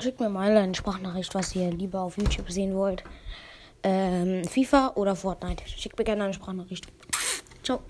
Schickt mir mal eine Sprachnachricht, was ihr lieber auf YouTube sehen wollt. Ähm, FIFA oder Fortnite. Schickt mir gerne eine Sprachnachricht. Ciao.